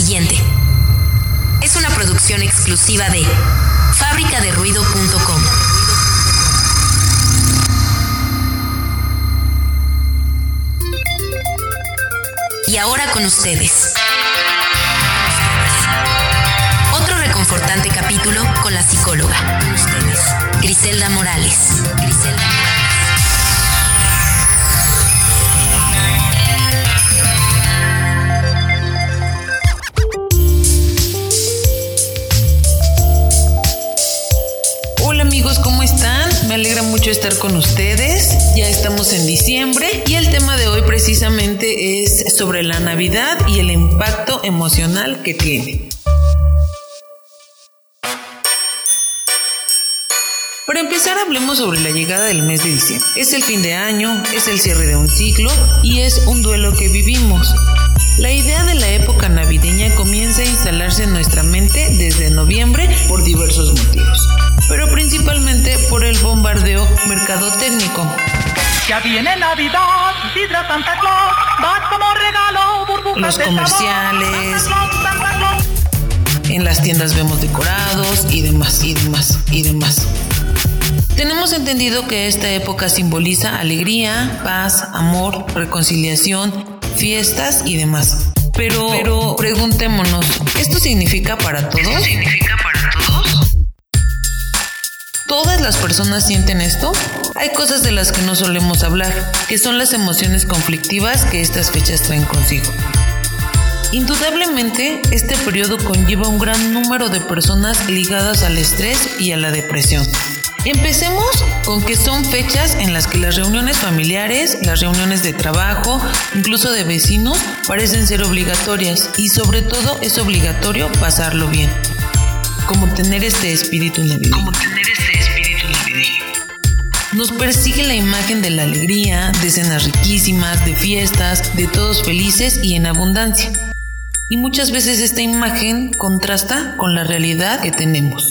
siguiente. Es una producción exclusiva de fabricaderuido.com. Y ahora con ustedes. Otro reconfortante capítulo con la psicóloga. Griselda Morales. Griselda Hola con ustedes. Ya estamos en diciembre y el tema de hoy precisamente es sobre la Navidad y el impacto emocional que tiene. Para empezar, hablemos sobre la llegada del mes de diciembre. Es el fin de año, es el cierre de un ciclo y es un duelo que vivimos. La idea de la época navideña comienza a instalarse en nuestra mente desde noviembre por diversos motivos, pero principalmente por el bombardeo mercadotécnico. Ya viene Navidad, Sidra Santa Claus, va como regalo, burbujas Los comerciales. En las tiendas vemos decorados y demás, y demás, y demás. Tenemos entendido que esta época simboliza alegría, paz, amor, reconciliación, fiestas y demás. Pero, pero preguntémonos, ¿esto significa para todos? ¿Significa para todos? ¿Todas las personas sienten esto? Hay cosas de las que no solemos hablar, que son las emociones conflictivas que estas fechas traen consigo. Indudablemente, este periodo conlleva un gran número de personas ligadas al estrés y a la depresión. Empecemos con que son fechas en las que las reuniones familiares, las reuniones de trabajo, incluso de vecinos, parecen ser obligatorias y sobre todo es obligatorio pasarlo bien. Como tener este espíritu navideño. Como tener este. Nos persigue la imagen de la alegría, de cenas riquísimas, de fiestas, de todos felices y en abundancia. Y muchas veces esta imagen contrasta con la realidad que tenemos.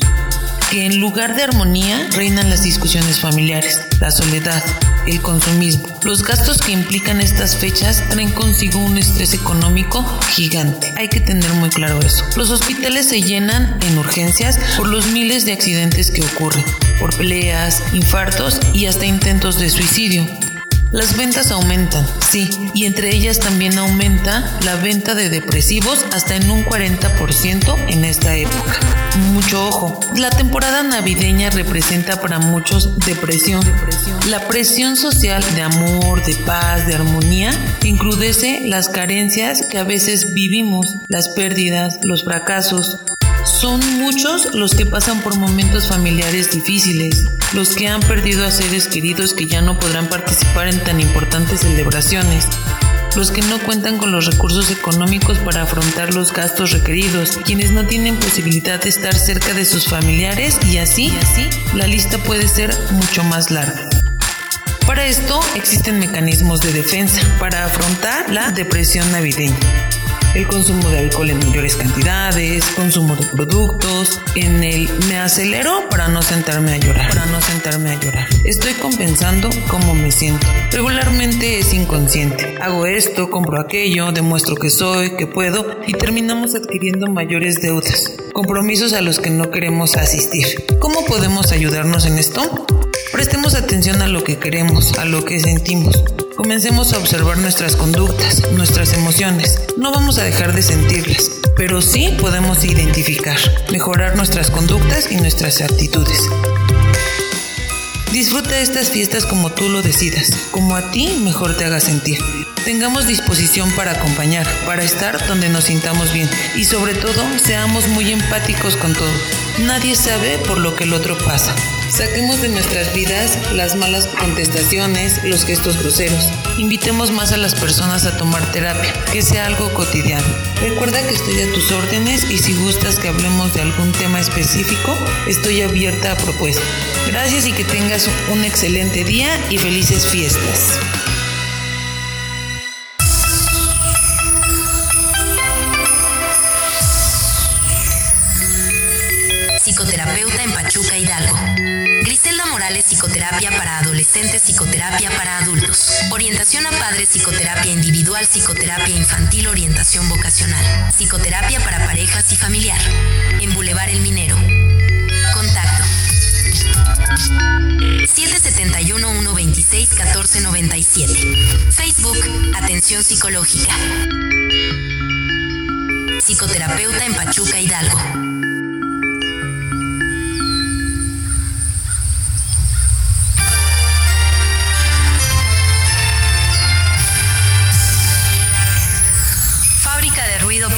Que en lugar de armonía reinan las discusiones familiares, la soledad, el consumismo. Los gastos que implican estas fechas traen consigo un estrés económico gigante. Hay que tener muy claro eso. Los hospitales se llenan en urgencias por los miles de accidentes que ocurren, por peleas, infartos y hasta intentos de suicidio. Las ventas aumentan, sí, y entre ellas también aumenta la venta de depresivos hasta en un 40% en esta época. La temporada navideña representa para muchos depresión. La presión social de amor, de paz, de armonía, encrudece las carencias que a veces vivimos, las pérdidas, los fracasos, son muchos los que pasan por momentos familiares difíciles, los que han perdido a seres queridos que ya no podrán participar en tan importantes celebraciones, los que no cuentan con los recursos económicos para afrontar los gastos requeridos, quienes no tienen posibilidad de estar cerca de sus familiares y así, así, la lista puede ser mucho más larga. Para esto existen mecanismos de defensa para afrontar la depresión navideña el consumo de alcohol en mayores cantidades, consumo de productos, en el me acelero para no sentarme a llorar, para no sentarme a llorar. Estoy compensando cómo me siento. Regularmente es inconsciente. Hago esto, compro aquello, demuestro que soy, que puedo y terminamos adquiriendo mayores deudas, compromisos a los que no queremos asistir. ¿Cómo podemos ayudarnos en esto? Prestemos atención a lo que queremos, a lo que sentimos. Comencemos a observar nuestras conductas, nuestras emociones. No vamos a dejar de sentirlas, pero sí podemos identificar, mejorar nuestras conductas y nuestras actitudes. Disfruta estas fiestas como tú lo decidas, como a ti mejor te haga sentir. Tengamos disposición para acompañar, para estar donde nos sintamos bien y sobre todo seamos muy empáticos con todo. Nadie sabe por lo que el otro pasa. Saquemos de nuestras vidas las malas contestaciones, los gestos groseros. Invitemos más a las personas a tomar terapia, que sea algo cotidiano. Recuerda que estoy a tus órdenes y si gustas que hablemos de algún tema específico, estoy abierta a propuestas. Gracias y que tengas un excelente día y felices fiestas. Psicoterapeuta en Pachuca Hidalgo. Griselda Morales, psicoterapia para adolescentes, psicoterapia para adultos. Orientación a padres, psicoterapia individual, psicoterapia infantil, orientación vocacional. Psicoterapia para parejas y familiar. En Boulevard El Minero, 771-126-1497. Facebook, Atención Psicológica. Psicoterapeuta en Pachuca, Hidalgo. Fábrica de ruido.